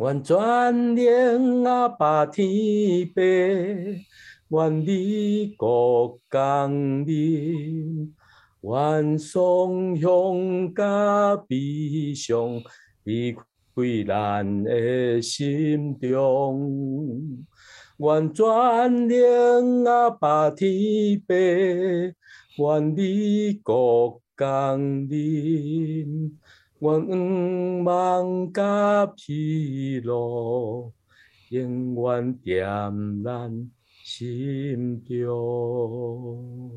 愿全能阿爸天父，愿你国降临，愿颂香甲悲伤离开咱的心中。愿全能阿爸天父，愿你国降临。愿望甲披露，永远点咱心中。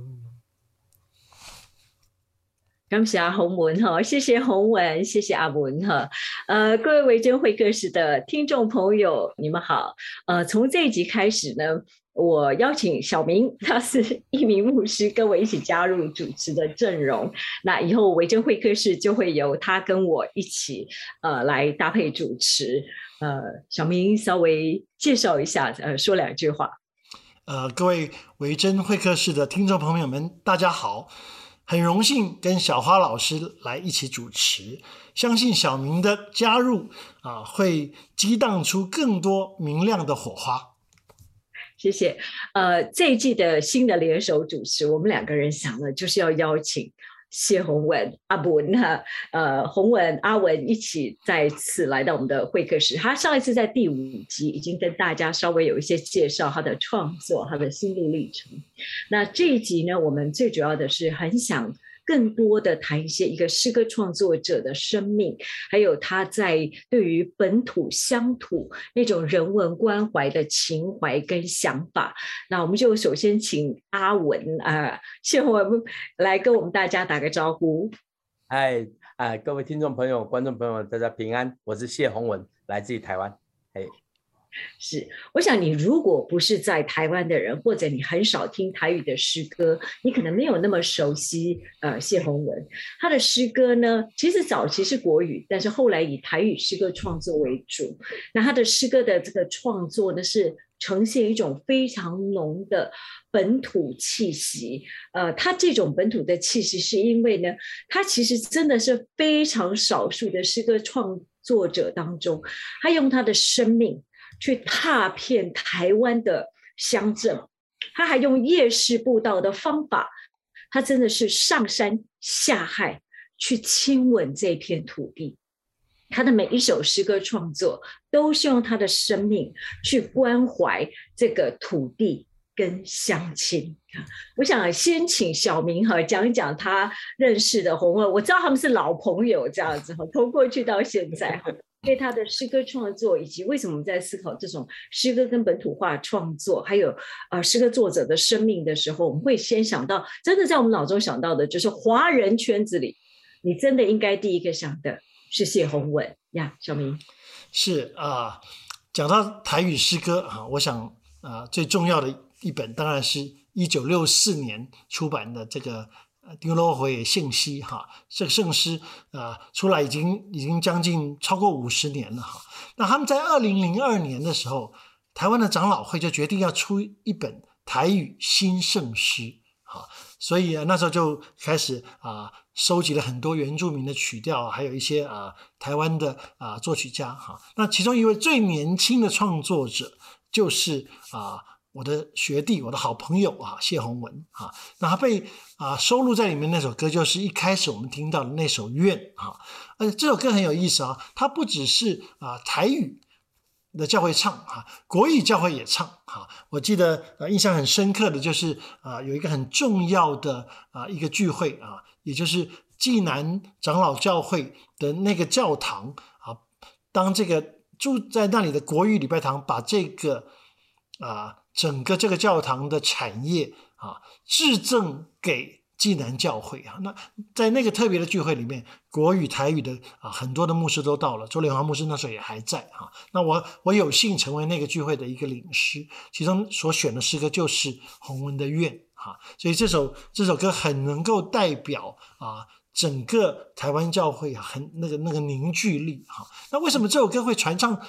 感谢洪文哈，谢谢洪文，谢谢阿文哈。呃，各位维珍会客室的听众朋友，你们好。呃，从这一集开始呢。我邀请小明，他是一名牧师，跟我一起加入主持的阵容。那以后维珍会客室就会由他跟我一起，呃，来搭配主持。呃，小明稍微介绍一下，呃，说两句话。呃，各位维珍会客室的听众朋友们，大家好，很荣幸跟小花老师来一起主持。相信小明的加入啊，会激荡出更多明亮的火花。谢谢。呃，这一季的新的联手主持，我们两个人想了，就是要邀请谢宏文、阿文哈，呃，宏文、阿文一起再次来到我们的会客室。他上一次在第五集已经跟大家稍微有一些介绍他的创作、他的心路历程。那这一集呢，我们最主要的是很想。更多的谈一些一个诗歌创作者的生命，还有他在对于本土乡土那种人文关怀的情怀跟想法。那我们就首先请阿文啊，谢宏文来跟我们大家打个招呼。嗨，啊，各位听众朋友、观众朋友，大家平安，我是谢宏文，来自于台湾。哎。是，我想你如果不是在台湾的人，或者你很少听台语的诗歌，你可能没有那么熟悉呃谢宏文。他的诗歌呢，其实早期是国语，但是后来以台语诗歌创作为主。那他的诗歌的这个创作呢，是呈现一种非常浓的本土气息。呃，他这种本土的气息，是因为呢，他其实真的是非常少数的诗歌创作者当中，他用他的生命。去踏遍台湾的乡镇，他还用夜市步道的方法，他真的是上山下海去亲吻这片土地。他的每一首诗歌创作，都是用他的生命去关怀这个土地跟乡亲。我想先请小明哈讲一讲他认识的红文，我知道他们是老朋友这样子哈，从过去到现在哈。对他的诗歌创作，以及为什么我们在思考这种诗歌跟本土化创作，还有啊诗歌作者的生命的时候，我们会先想到，真的在我们脑中想到的就是华人圈子里，你真的应该第一个想的是谢宏文呀，小明。是啊，讲到台语诗歌啊，我想啊最重要的一本当然是一九六四年出版的这个。丁罗回信息哈，这个圣诗啊出来已经已经将近超过五十年了哈。那他们在二零零二年的时候，台湾的长老会就决定要出一本台语新圣诗哈，所以啊那时候就开始啊收集了很多原住民的曲调，还有一些啊台湾的啊作曲家哈。那其中一位最年轻的创作者就是啊。我的学弟，我的好朋友啊，谢宏文啊，那他被啊收录在里面那首歌，就是一开始我们听到的那首《愿》啊，而且这首歌很有意思啊，它不只是啊台语的教会唱啊，国语教会也唱啊。我记得呃印象很深刻的就是啊有一个很重要的啊一个聚会啊，也就是济南长老教会的那个教堂啊，当这个住在那里的国语礼拜堂把这个啊。整个这个教堂的产业啊，致赠给济南教会啊。那在那个特别的聚会里面，国语、台语的啊，很多的牧师都到了。周连华牧师那时候也还在啊。那我我有幸成为那个聚会的一个领师，其中所选的诗歌就是洪文的愿哈。所以这首这首歌很能够代表啊整个台湾教会啊很那个那个凝聚力哈。那为什么这首歌会传唱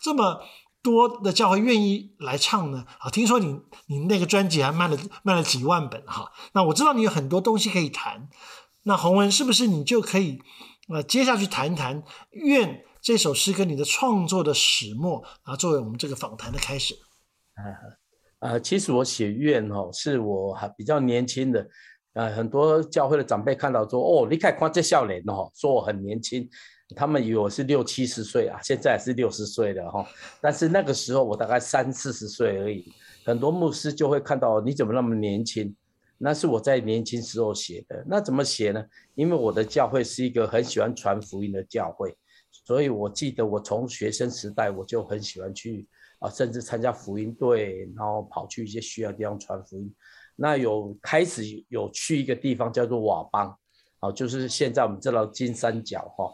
这么？多的教会愿意来唱呢？啊，听说你你那个专辑还卖了卖了几万本哈。那我知道你有很多东西可以谈。那洪文是不是你就可以呃接下去谈谈愿这首诗歌你的创作的始末啊，作为我们这个访谈的开始啊。呃，其实我写愿哦，是我还比较年轻的，呃，很多教会的长辈看到说，哦，你看看这笑脸哦，说我很年轻，他们以为我是六七十岁啊，现在是六十岁了哈，但是那个时候我大概三四十岁而已，很多牧师就会看到你怎么那么年轻，那是我在年轻时候写的，那怎么写呢？因为我的教会是一个很喜欢传福音的教会，所以我记得我从学生时代我就很喜欢去。啊，甚至参加福音队，然后跑去一些需要地方传福音。那有开始有去一个地方叫做瓦邦，啊，就是现在我们知道金三角哈。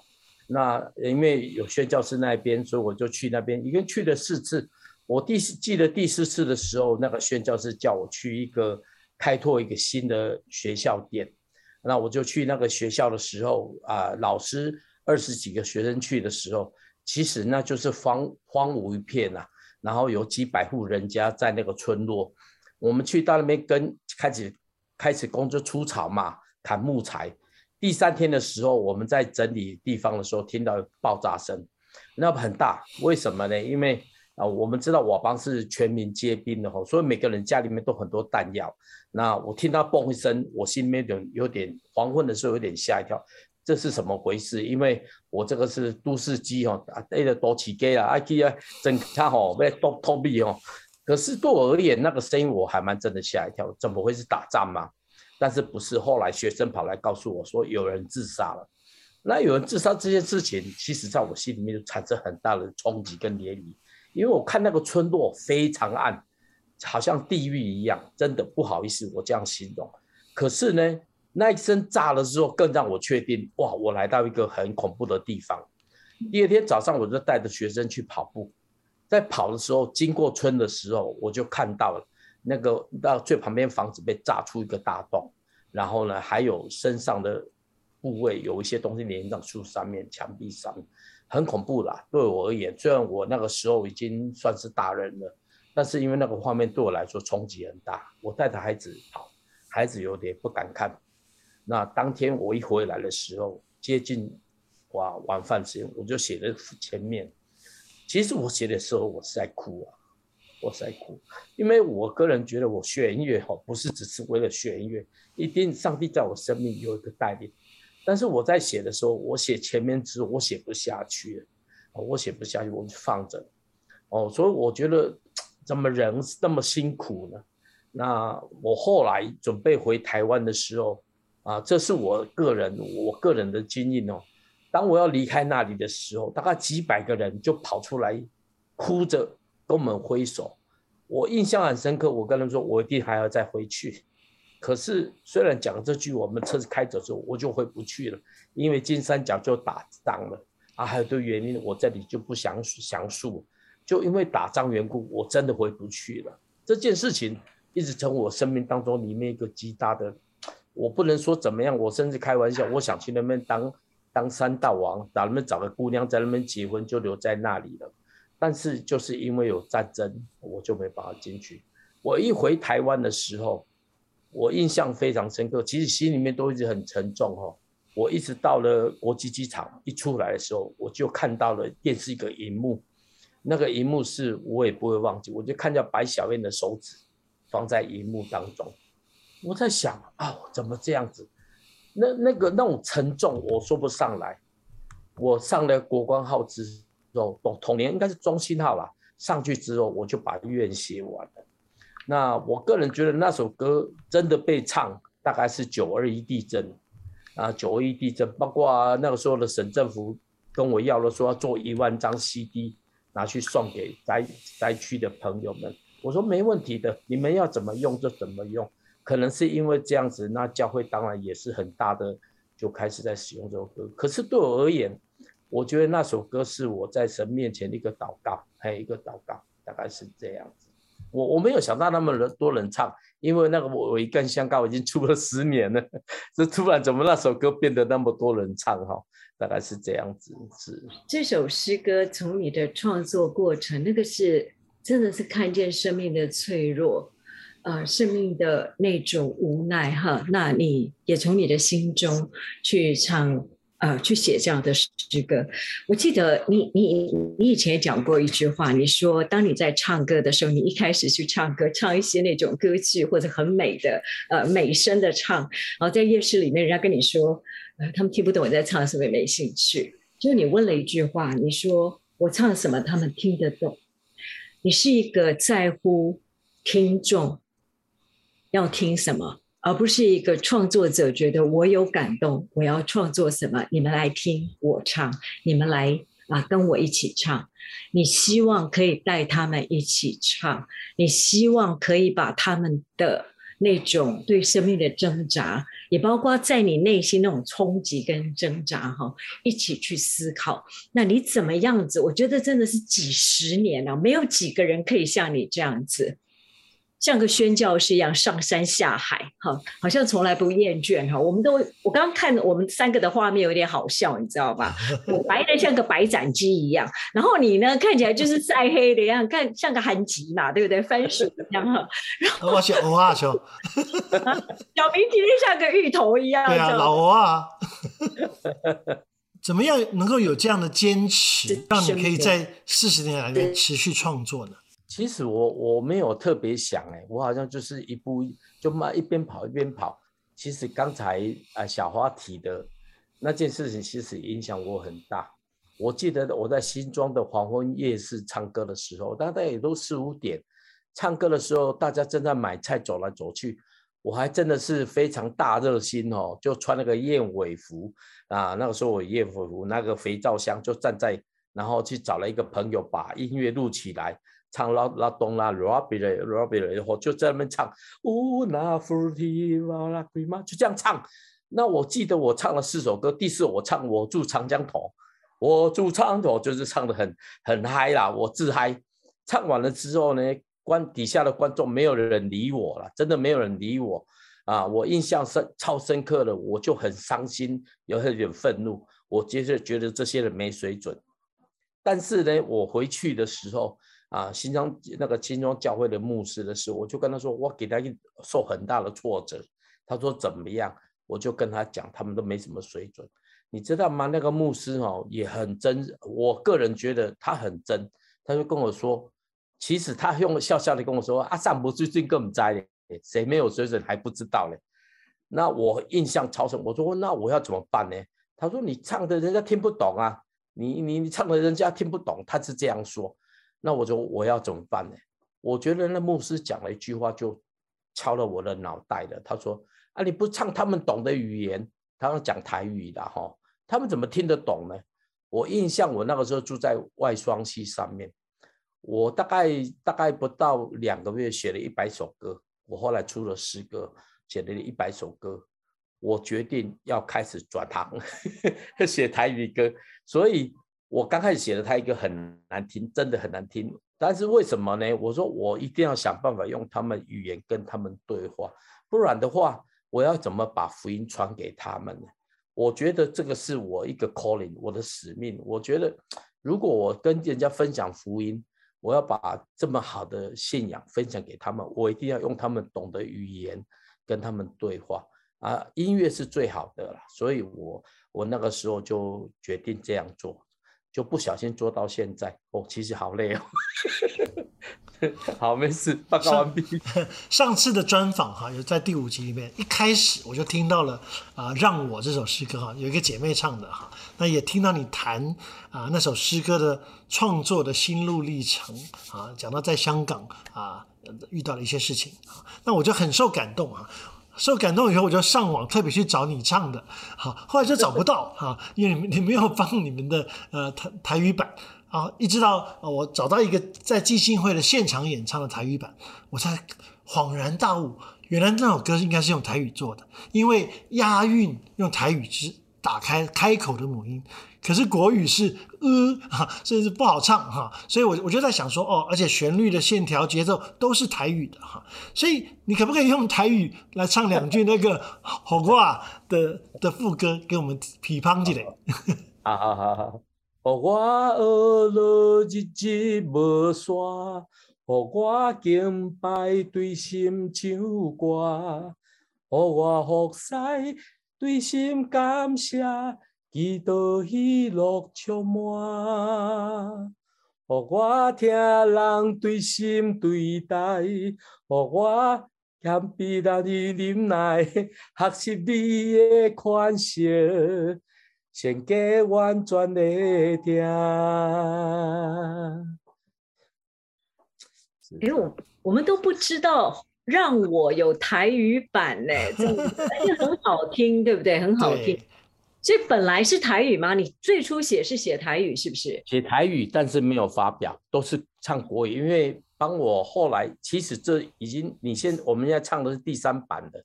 那因为有宣教师那边，所以我就去那边，一共去了四次。我第四记得第四次的时候，那个宣教师叫我去一个开拓一个新的学校店，那我就去那个学校的时候啊，老师二十几个学生去的时候，其实那就是荒荒芜一片呐。然后有几百户人家在那个村落，我们去到那边跟开始开始工作除草嘛，砍木材。第三天的时候，我们在整理地方的时候，听到爆炸声，那很大。为什么呢？因为啊，我们知道瓦邦是全民皆兵的吼，所以每个人家里面都很多弹药。那我听到嘣一声，我心里面有有点黄昏的时候有点吓一跳。这是什么回事？因为我这个是都市机哦，啊，对着多起机啊，啊，去啊，真他吼被偷偷币哦。可是对我而言，那个声音我还蛮真的吓一跳，怎么会是打仗嘛？但是不是？后来学生跑来告诉我说有人自杀了。那有人自杀这件事情，其实在我心里面就产生很大的冲击跟涟漪，因为我看那个村落非常暗，好像地狱一样，真的不好意思，我这样形容。可是呢？那一声炸了之后，更让我确定，哇，我来到一个很恐怖的地方。第二天早上，我就带着学生去跑步，在跑的时候，经过村的时候，我就看到了那个到最旁边房子被炸出一个大洞，然后呢，还有身上的部位有一些东西连在树上面、墙壁上，很恐怖啦。对我而言，虽然我那个时候已经算是大人了，但是因为那个画面对我来说冲击很大。我带着孩子跑，孩子有点不敢看。那当天我一回来的时候，接近哇晚饭时间，我就写在前面。其实我写的时候，我是在哭啊，我在哭，因为我个人觉得我学音乐哈，不是只是为了学音乐，一定上帝在我生命有一个带领。但是我在写的时候，我写前面字我写不下去了，我写不下去，我就放着。哦，所以我觉得怎么人是那么辛苦呢？那我后来准备回台湾的时候。啊，这是我个人我个人的经验哦。当我要离开那里的时候，大概几百个人就跑出来，哭着跟我们挥手。我印象很深刻，我跟他们说，我一定还要再回去。可是虽然讲这句，我们车子开走之后，我就回不去了，因为金三角就打仗了啊，还有个原因，我这里就不详详述。就因为打仗缘故，我真的回不去了。这件事情一直成我生命当中里面一个极大的。我不能说怎么样，我甚至开玩笑，我想去那边当当山大王，在那边找个姑娘，在那边结婚，就留在那里了。但是就是因为有战争，我就没办法进去。我一回台湾的时候，我印象非常深刻，其实心里面都一直很沉重哈。我一直到了国际机场一出来的时候，我就看到了电视一个荧幕，那个荧幕是我也不会忘记，我就看到白小燕的手指放在荧幕当中。我在想啊，怎么这样子？那那个那种沉重，我说不上来。我上了国光号之后，同年应该是中信号吧。上去之后，我就把愿写完了。那我个人觉得那首歌真的被唱，大概是九二一地震啊，九二一地震，包括那个时候的省政府跟我要了，说要做一万张 CD 拿去送给灾灾区的朋友们。我说没问题的，你们要怎么用就怎么用。可能是因为这样子，那教会当然也是很大的，就开始在使用这首歌。可是对我而言，我觉得那首歌是我在神面前的一个祷告，还有一个祷告，大概是这样子。我我没有想到那么人多人唱，因为那个我我一根香膏已经出了十年了，这突然怎么那首歌变得那么多人唱哈？大概是这样子。是这首诗歌从你的创作过程，那个是真的是看见生命的脆弱。呃，生命的那种无奈哈，那你也从你的心中去唱，呃去写这样的诗歌。我记得你你你以前也讲过一句话，你说当你在唱歌的时候，你一开始去唱歌，唱一些那种歌剧或者很美的呃美声的唱，然后在夜市里面，人家跟你说，呃他们听不懂我在唱什么，没兴趣。就你问了一句话，你说我唱什么他们听得懂。你是一个在乎听众要听什么，而不是一个创作者觉得我有感动，我要创作什么，你们来听我唱，你们来啊跟我一起唱。你希望可以带他们一起唱，你希望可以把他们的那种对生命的挣扎。也包括在你内心那种冲击跟挣扎，哈，一起去思考。那你怎么样子？我觉得真的是几十年了，没有几个人可以像你这样子。像个宣教师一样上山下海，哈，好像从来不厌倦哈。我们都，我刚刚看我们三个的画面有点好笑，你知道吧？我白的像个白斩鸡一样，然后你呢，看起来就是晒黑的样，看像个韩吉嘛，对不对？番薯一样哈。我写欧啊，小明今天像个芋头一样。对啊，老欧啊。怎么样能够有这样的坚持，让你可以在四十年来持续创作呢？其实我我没有特别想哎，我好像就是一步就慢一边跑一边跑。其实刚才啊小花提的那件事情，其实影响我很大。我记得我在新庄的黄昏夜市唱歌的时候，大概也都四五点，唱歌的时候大家正在买菜走来走去，我还真的是非常大热心哦，就穿那个燕尾服啊，那个时候我燕尾服那个肥皂箱就站在，然后去找了一个朋友把音乐录起来。唱拉拉东拉 r o b b y 嘞 r o b b y 嘞，然后就在那边唱，乌那弗提瓦拉圭吗？就这样唱。那我记得我唱了四首歌，第四我唱我住长江头，我住长江头就是唱的很很嗨啦，我自嗨。唱完了之后呢，观底下的观众没有人理我了，真的没有人理我啊！我印象深超深刻的，我就很伤心，有很点愤怒。我接着觉得这些人没水准，但是呢，我回去的时候。啊，新疆那个新庄教会的牧师的时候，我就跟他说，我给他一受很大的挫折。他说怎么样？我就跟他讲，他们都没什么水准，你知道吗？那个牧师哦也很真，我个人觉得他很真。他就跟我说，其实他用笑笑的跟我说，阿上不最近更栽嘞，谁没有水准还不知道嘞。那我印象超深，我说那我要怎么办呢？他说你唱的人家听不懂啊，你你你唱的人家听不懂，他是这样说。那我就我要怎么办呢？我觉得那牧师讲了一句话，就敲了我的脑袋了。他说：“啊，你不唱他们懂的语言，他们讲台语的哈，他们怎么听得懂呢？”我印象，我那个时候住在外双溪上面，我大概大概不到两个月写了一百首歌。我后来出了诗歌，写了一百首歌。我决定要开始转行 写台语歌，所以。我刚开始写的，他一个很难听，真的很难听。但是为什么呢？我说我一定要想办法用他们语言跟他们对话，不然的话，我要怎么把福音传给他们呢？我觉得这个是我一个 calling，我的使命。我觉得如果我跟人家分享福音，我要把这么好的信仰分享给他们，我一定要用他们懂的语言跟他们对话啊。音乐是最好的了，所以我我那个时候就决定这样做。就不小心做到现在哦，其实好累哦。好，没事，报告完毕。上次的专访哈，有在第五集里面，一开始我就听到了啊，让我这首诗歌哈，有一个姐妹唱的哈，那也听到你谈啊那首诗歌的创作的心路历程啊，讲到在香港啊遇到了一些事情啊，那我就很受感动啊。受感动以后，我就上网特别去找你唱的，好，后来就找不到 哈，因为你你没有放你们的呃台台语版啊，一直到我找到一个在即兴会的现场演唱的台语版，我才恍然大悟，原来那首歌应该是用台语做的，因为押韵用台语是打开开口的母音。可是国语是呃哈，甚至不好唱哈，所以我我就在想说哦，而且旋律的线条节奏都是台语的哈，所以你可不可以用台语来唱两句那个 火锅的的副歌给我们批判起来？好好好好，火锅学了日日无煞，火锅敬拜对心唱歌，火锅福塞对心感谢。基督喜乐充满，互我听人对心对待，互我谦卑来忍耐，学习你的款式，献给完全的听。哎，我我们都不知道让我有台语版呢，这而且 很好听，对不对？很好听。所以本来是台语吗？你最初写是写台语是不是？写台语，但是没有发表，都是唱国语。因为帮我后来，其实这已经，你现我们现在唱的是第三版的。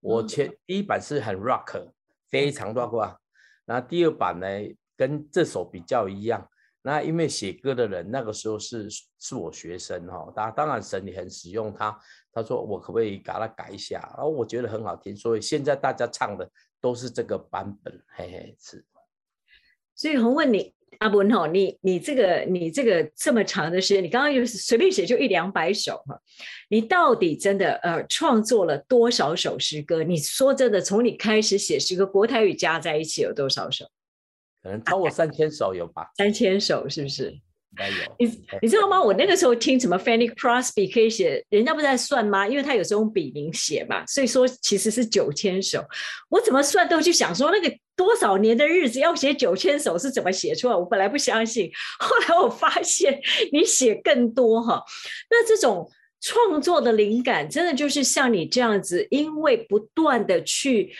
我前第一版是很 rock，非常 rock 啊。然后第二版呢，跟这首比较一样。那因为写歌的人那个时候是是我学生哈，他当然神也很使用他，他说我可不可以给他改一下，然后我觉得很好听，所以现在大家唱的都是这个版本，嘿嘿是。所以红问你阿文哈，你你这个你这个这么长的时间，你刚刚就是随便写就一两百首哈，你到底真的呃创作了多少首诗歌？你说真的，从你开始写诗歌，国台语加在一起有多少首？可能超过三千首有吧？三千首是不是？你你知道吗？我那个时候听什么 Fanny Crosby 可以写，人家不是在算吗？因为他有时候用笔名写嘛，所以说其实是九千首。我怎么算都去想说，那个多少年的日子要写九千首是怎么写出来？我本来不相信，后来我发现你写更多哈。那这种创作的灵感，真的就是像你这样子，因为不断的去。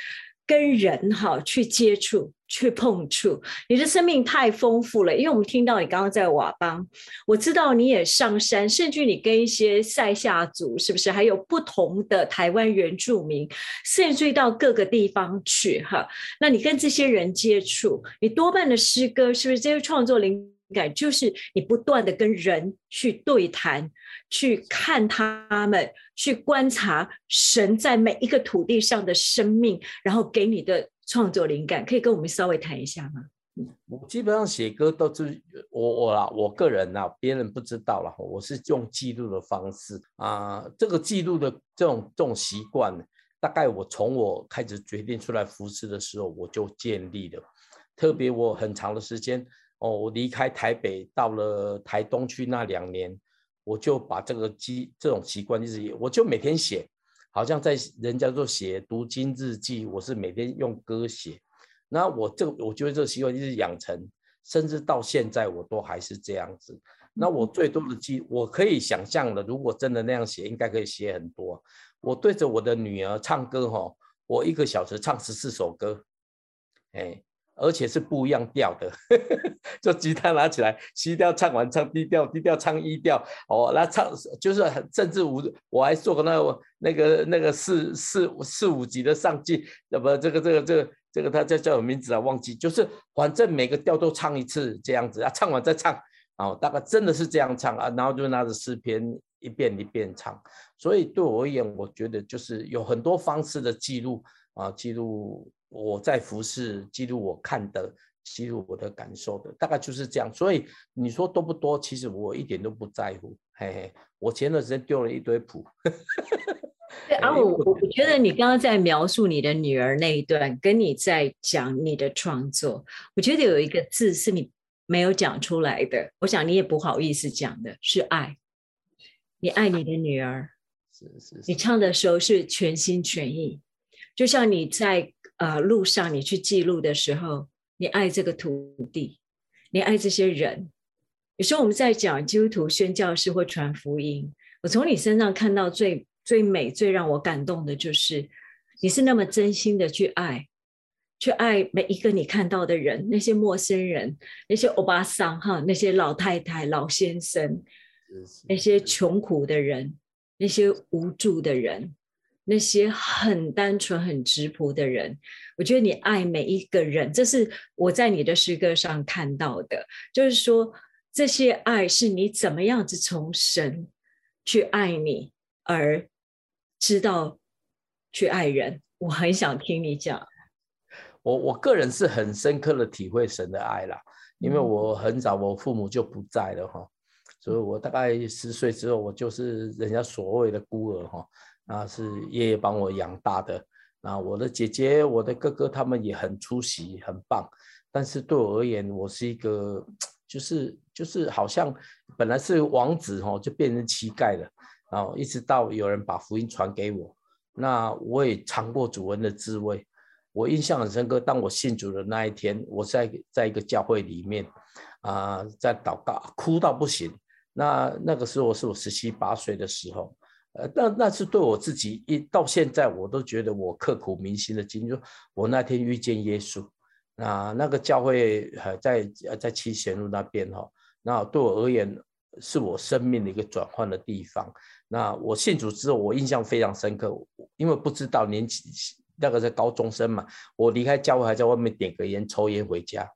跟人哈去接触、去碰触，你的生命太丰富了。因为我们听到你刚刚在瓦邦，我知道你也上山，甚至你跟一些塞夏族，是不是还有不同的台湾原住民，甚至到各个地方去哈？那你跟这些人接触，你多半的诗歌是不是这些创作灵感，就是你不断的跟人去对谈？去看他们，去观察神在每一个土地上的生命，然后给你的创作灵感，可以跟我们稍微谈一下吗？我基本上写歌都是我我啦，我个人啦，别人不知道了。我是用记录的方式啊，这个记录的这种这种习惯，大概我从我开始决定出来服侍的时候，我就建立了。特别我很长的时间哦，我离开台北到了台东去那两年。我就把这个记这种习惯就是，我就每天写，好像在人家说写读经日记，我是每天用歌写。那我这个我觉得这个习惯就是养成，甚至到现在我都还是这样子。那我最多的记，我可以想象的，如果真的那样写，应该可以写很多。我对着我的女儿唱歌哈，我一个小时唱十四首歌，哎。而且是不一样调的，就吉他拿起来西调唱完唱低调低调唱一调，哦，那唱就是甚至五，我还做过那个那个那个四四四五级的上进，那么这个这个这个这个他叫叫什么名字啊？忘记，就是反正每个调都唱一次这样子啊，唱完再唱，哦，大概真的是这样唱啊，然后就拿着诗篇一遍一遍唱，所以对我而言，我觉得就是有很多方式的记录啊，记录。我在服饰记录我看的，记录我的感受的，大概就是这样。所以你说多不多？其实我一点都不在乎。嘿嘿，我前段时间丢了一堆谱。对啊，我我觉得你刚刚在描述你的女儿那一段，跟你在讲你的创作，我觉得有一个字是你没有讲出来的。我想你也不好意思讲的，是爱。你爱你的女儿，是是。你唱的时候是全心全意，就像你在。呃，路上你去记录的时候，你爱这个土地，你爱这些人。有时候我们在讲基督徒宣教士或传福音，我从你身上看到最最美、最让我感动的就是，你是那么真心的去爱，去爱每一个你看到的人，那些陌生人，那些欧巴桑哈，那些老太太、老先生，那些穷苦的人，那些无助的人。那些很单纯、很直朴的人，我觉得你爱每一个人，这是我在你的诗歌上看到的。就是说，这些爱是你怎么样子从神去爱你，而知道去爱人。我很想听你讲。我我个人是很深刻的体会神的爱啦，因为我很早我父母就不在了哈，所以我大概十岁之后，我就是人家所谓的孤儿哈。那是爷爷帮我养大的，那我的姐姐、我的哥哥他们也很出息，很棒。但是对我而言，我是一个就是就是好像本来是王子哦，就变成乞丐了，然后一直到有人把福音传给我，那我也尝过主恩的滋味。我印象很深刻，当我信主的那一天，我在在一个教会里面啊，在祷告，哭到不行。那那个时候是我十七八岁的时候。呃，那那是对我自己一到现在我都觉得我刻骨铭心的经历。我那天遇见耶稣，那那个教会还在在七贤路那边哈，那对我而言是我生命的一个转换的地方。那我信主之后，我印象非常深刻，因为不知道年纪那个是高中生嘛，我离开教会还在外面点个烟抽烟回家，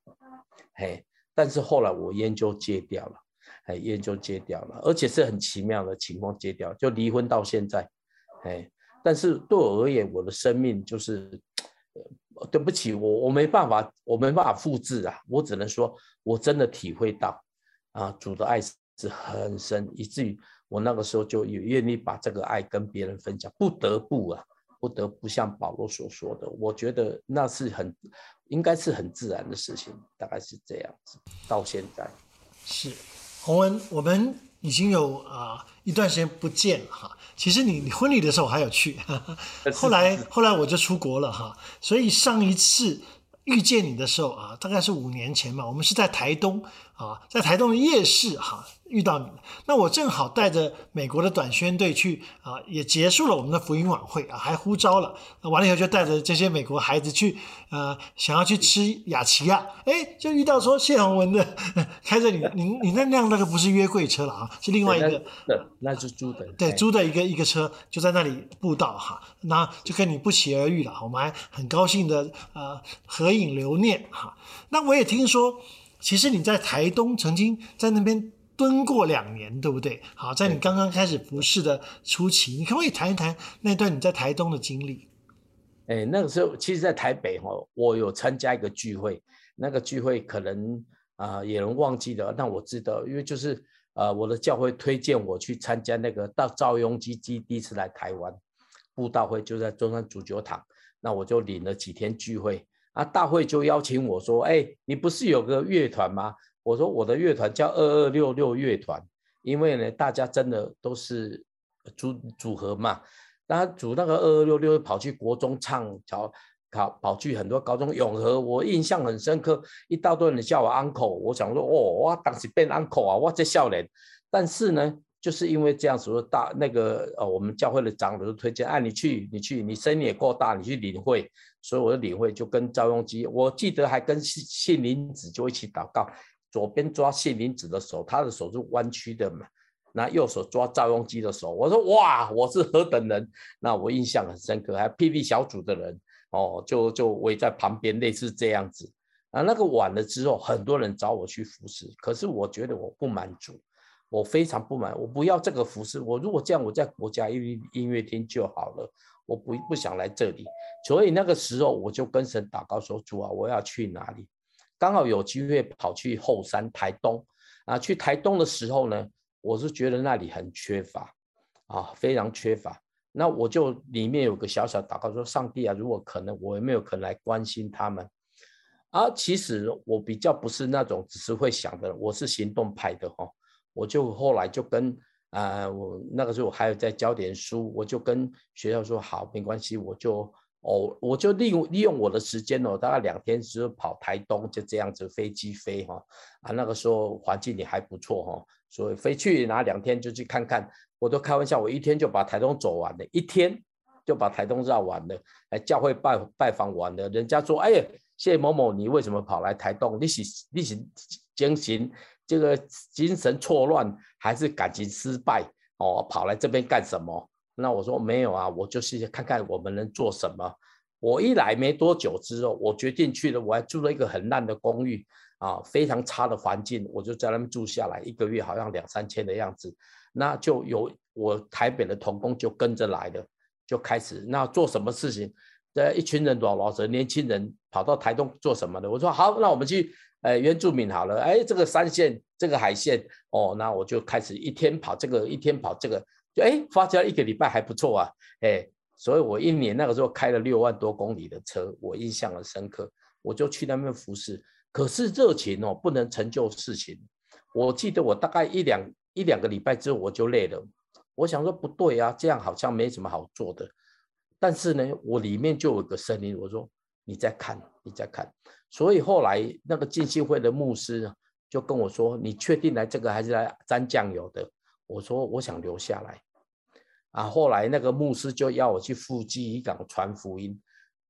嘿，但是后来我烟就戒掉了。哎，烟就戒掉了，而且是很奇妙的情况戒掉，就离婚到现在，哎，但是对我而言，我的生命就是，对不起，我我没办法，我没办法复制啊，我只能说，我真的体会到，啊，主的爱是很深，以至于我那个时候就也愿意把这个爱跟别人分享，不得不啊，不得不像保罗所说的，我觉得那是很，应该是很自然的事情，大概是这样子，到现在。是。洪文，我们已经有啊一段时间不见了哈。其实你你婚礼的时候我还有去，后来后来我就出国了哈。所以上一次遇见你的时候啊，大概是五年前吧，我们是在台东啊，在台东的夜市哈。遇到你，那我正好带着美国的短宣队去啊，也结束了我们的福音晚会啊，还呼召了，完了以后就带着这些美国孩子去，呃，想要去吃雅琪亚，哎，就遇到说谢宏文的 开着你，你你那辆那个不是约柜车了啊，是另外一个，那是租的，对，租的一个一个车，就在那里布道哈，那就跟你不期而遇了，我们还很高兴的呃合影留念哈。那我也听说，其实你在台东曾经在那边。蹲过两年，对不对？好，在你刚刚开始服侍的初期，你可不可以谈一谈那段你在台东的经历？哎，那个时候，其实，在台北哈，我有参加一个聚会，那个聚会可能啊，也能忘记了，但我知道，因为就是呃，我的教会推荐我去参加那个到赵雍基基第一次来台湾布道会，就在中山主教堂，那我就领了几天聚会啊，大会就邀请我说，哎，你不是有个乐团吗？我说我的乐团叫二二六六乐团，因为呢，大家真的都是组组合嘛。那组那个二二六六跑去国中唱，跑跑跑去很多高中永和，我印象很深刻，一大堆人叫我 uncle，我想说哦，我当时变 uncle 啊，我在笑脸。但是呢，就是因为这样子，大那个呃，我们教会的长老都推荐，哎，你去，你去，你声音也够大，你去领会。所以我的领会就跟赵永基，我记得还跟信信林子就一起祷告。左边抓谢林子的手，他的手是弯曲的嘛？那右手抓赵雍基的手，我说哇，我是何等人？那我印象很深刻，还 PP 小组的人哦，就就围在旁边，类似这样子啊。那个晚了之后，很多人找我去服侍，可是我觉得我不满足，我非常不满，我不要这个服饰。我如果这样，我在国家音音乐厅就好了，我不不想来这里。所以那个时候，我就跟神祷告说：主啊，我要去哪里？刚好有机会跑去后山台东啊，去台东的时候呢，我是觉得那里很缺乏啊，非常缺乏。那我就里面有个小小祷告说：上帝啊，如果可能，我有没有可能来关心他们？啊，其实我比较不是那种只是会想的，我是行动派的哈。我就后来就跟啊，我那个时候还有在教点书，我就跟学校说好，没关系，我就。哦，我就利用利用我的时间哦，大概两天只有跑台东，就这样子飞机飞哈啊，那个时候环境也还不错哈，所以飞去拿两天就去看看，我都开玩笑，我一天就把台东走完了，一天就把台东绕完了，哎，教会拜拜访完了，人家说，哎呀，谢某某，你为什么跑来台东？你是你是精神这个精神错乱，还是感情失败哦？跑来这边干什么？那我说没有啊，我就是看看我们能做什么。我一来没多久之后，我决定去了，我还住了一个很烂的公寓啊，非常差的环境，我就在那边住下来，一个月好像两三千的样子。那就有我台北的同工就跟着来了，就开始那做什么事情？这一群人老老者年轻人跑到台东做什么的？我说好，那我们去呃原住民好了。哎，这个山线，这个海线，哦，那我就开始一天跑这个，一天跑这个。就哎，发家一个礼拜还不错啊，哎，所以我一年那个时候开了六万多公里的车，我印象很深刻。我就去那边服侍，可是热情哦不能成就事情。我记得我大概一两一两个礼拜之后我就累了，我想说不对啊，这样好像没什么好做的。但是呢，我里面就有个声音，我说你在看，你在看。所以后来那个进信会的牧师就跟我说：“你确定来这个还是来沾酱油的？”我说：“我想留下来。”啊，后来那个牧师就要我去富基港传福音。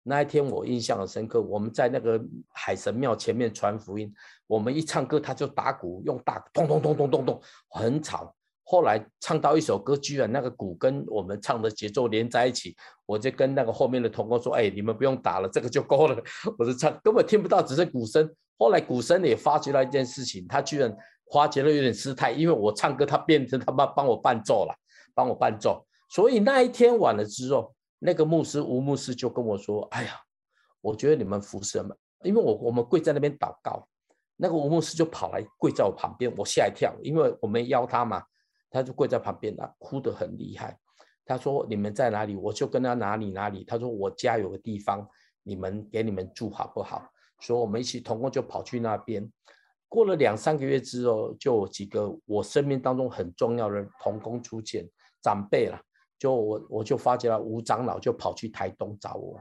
那一天我印象很深刻，我们在那个海神庙前面传福音，我们一唱歌他就打鼓，用大咚咚咚咚咚咚，很吵。后来唱到一首歌，居然那个鼓跟我们唱的节奏连在一起，我就跟那个后面的同工说：“哎，你们不用打了，这个就够了。” 我就唱根本听不到，只是鼓声。后来鼓声也发觉了一件事情，他居然发觉了有点失态，因为我唱歌，他变成他妈帮我伴奏了，帮我伴奏。所以那一天晚了之后，那个牧师吴牧师就跟我说：“哎呀，我觉得你们服什么，因为我我们跪在那边祷告，那个吴牧师就跑来跪在我旁边，我吓一跳，因为我们邀他嘛。”他就跪在旁边了，哭得很厉害。他说：“你们在哪里？”我就跟他哪里哪里。他说：“我家有个地方，你们给你们住好不好？”所以我们一起同工就跑去那边。过了两三个月之后，就有几个我生命当中很重要的人同工出现，长辈了。就我我就发觉了，吴长老就跑去台东找我。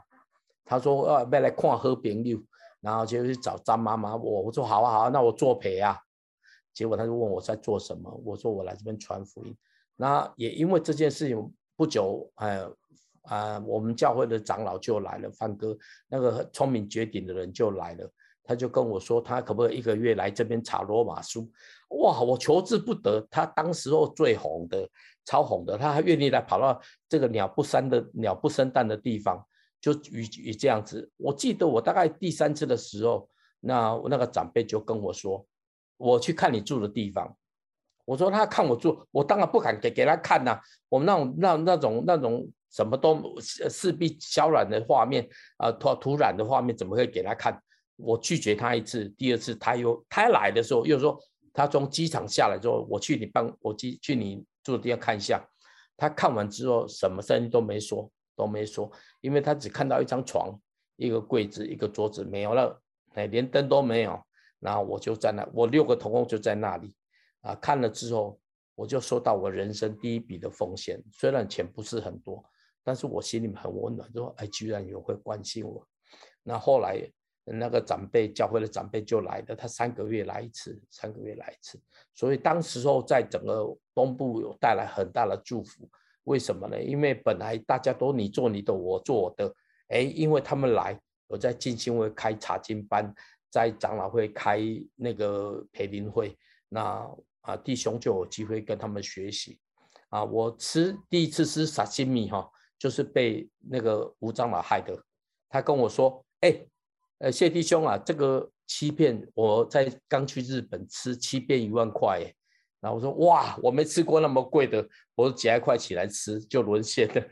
他说：“呃，要来看河边溜。”然后就去找张妈妈。我我说：“好啊好啊，那我作陪啊。”结果他就问我在做什么，我说我来这边传福音。那也因为这件事情，不久，呃，啊，我们教会的长老就来了，范哥那个聪明绝顶的人就来了，他就跟我说，他可不可以一个月来这边查罗马书？哇，我求之不得。他当时候最红的，超红的，他还愿意来跑到这个鸟不生的鸟不生蛋的地方，就与与这样子。我记得我大概第三次的时候，那那个长辈就跟我说。我去看你住的地方，我说他看我住，我当然不敢给给他看呐。我们那种那那种那种什么都四壁消软的画面啊，土土壤的画面，怎么会给他看？我拒绝他一次，第二次他又他来的时候又说，他从机场下来之后，我去你办，我去去你住的地方看一下。他看完之后，什么声音都没说，都没说，因为他只看到一张床、一个柜子、一个桌子，没有了，哎，连灯都没有。然后我就在那，我六个同工就在那里，啊，看了之后，我就收到我人生第一笔的奉献，虽然钱不是很多，但是我心里面很温暖，就说，哎，居然有会关心我。那后来那个长辈教会的长辈就来了，他三个月来一次，三个月来一次，所以当时候在整个东部有带来很大的祝福。为什么呢？因为本来大家都你做你的，我做我的，哎，因为他们来，我在进行会开查经班。在长老会开那个培灵会，那啊弟兄就有机会跟他们学习啊。我吃第一次吃沙西米哈，就是被那个吴长老害的。他跟我说：“哎，呃谢弟兄啊，这个欺骗我在刚去日本吃欺骗一万块。”然后我说：“哇，我没吃过那么贵的，我几块起来吃就沦陷了，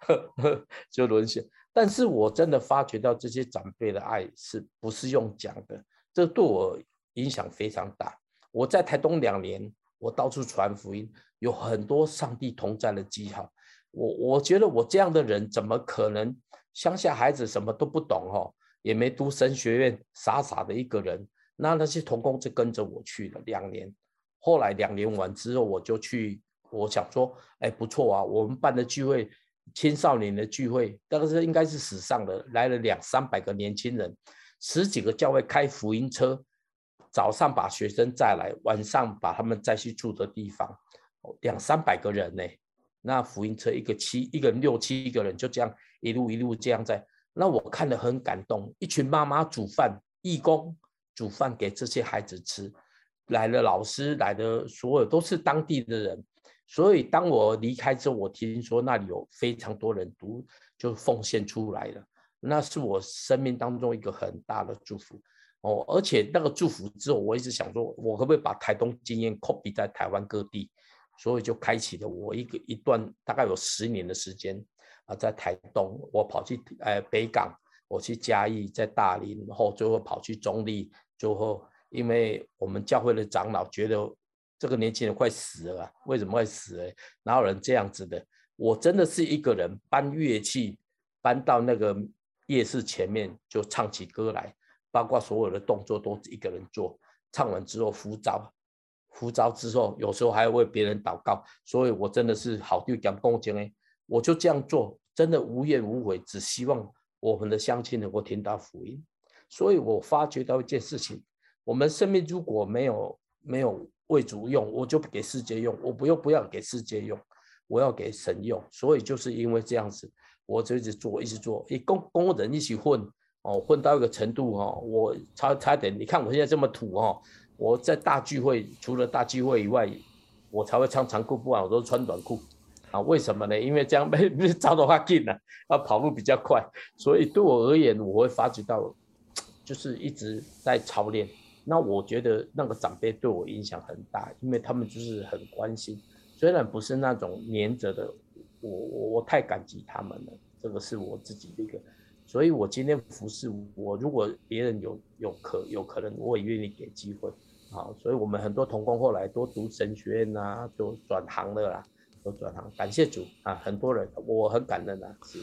就沦陷。”但是我真的发觉到这些长辈的爱是不是用讲的？这对我影响非常大。我在台东两年，我到处传福音，有很多上帝同在的记号。我我觉得我这样的人怎么可能？乡下孩子什么都不懂哦，也没读神学院，傻傻的一个人。那那些童工就跟着我去了两年。后来两年完之后，我就去，我想说，哎，不错啊，我们办的聚会。青少年的聚会，那个是应该是史上的，来了两三百个年轻人，十几个教会开福音车，早上把学生载来，晚上把他们载去住的地方，两三百个人呢。那福音车一个七，一个六七个人，就这样一路一路这样在。那我看了很感动，一群妈妈煮饭，义工煮饭给这些孩子吃，来了老师，来的所有都是当地的人。所以，当我离开之后，我听说那里有非常多人读，就奉献出来了。那是我生命当中一个很大的祝福哦。而且那个祝福之后，我一直想说，我可不可以把台东经验 copy 在台湾各地？所以就开启了我一个一段大概有十年的时间啊，在台东，我跑去呃北港，我去嘉义，在大林，然后最后跑去中立，最后因为我们教会的长老觉得。这个年轻人快死了，为什么会死？哎，哪有人这样子的？我真的是一个人搬乐器，搬到那个夜市前面就唱起歌来，包括所有的动作都一个人做。唱完之后扶招，扶招之后有时候还要为别人祷告，所以我真的是好就讲恭敬哎，我就这样做，真的无怨无悔，只希望我们的乡亲能够听到福音。所以我发觉到一件事情，我们生命如果没有没有为主用，我就给世界用，我不用不要给世界用，我要给神用。所以就是因为这样子，我就一直做一直做，一工工人一起混。哦，混到一个程度哈，我差差点，你看我现在这么土哈，我在大聚会除了大聚会以外，我才会穿长裤，不然我都穿短裤啊。为什么呢？因为这样没没招的话近了，要跑步比较快，所以对我而言，我会发觉到，就是一直在操练。那我觉得那个长辈对我影响很大，因为他们就是很关心，虽然不是那种黏着的，我我我太感激他们了。这个是我自己的一个。所以，我今天服侍我，如果别人有有可有可能，我也愿意给机会。好，所以我们很多同工后来都读神学院呐，都转行了啦，都转行。感谢主啊，很多人我很感恩啊。是。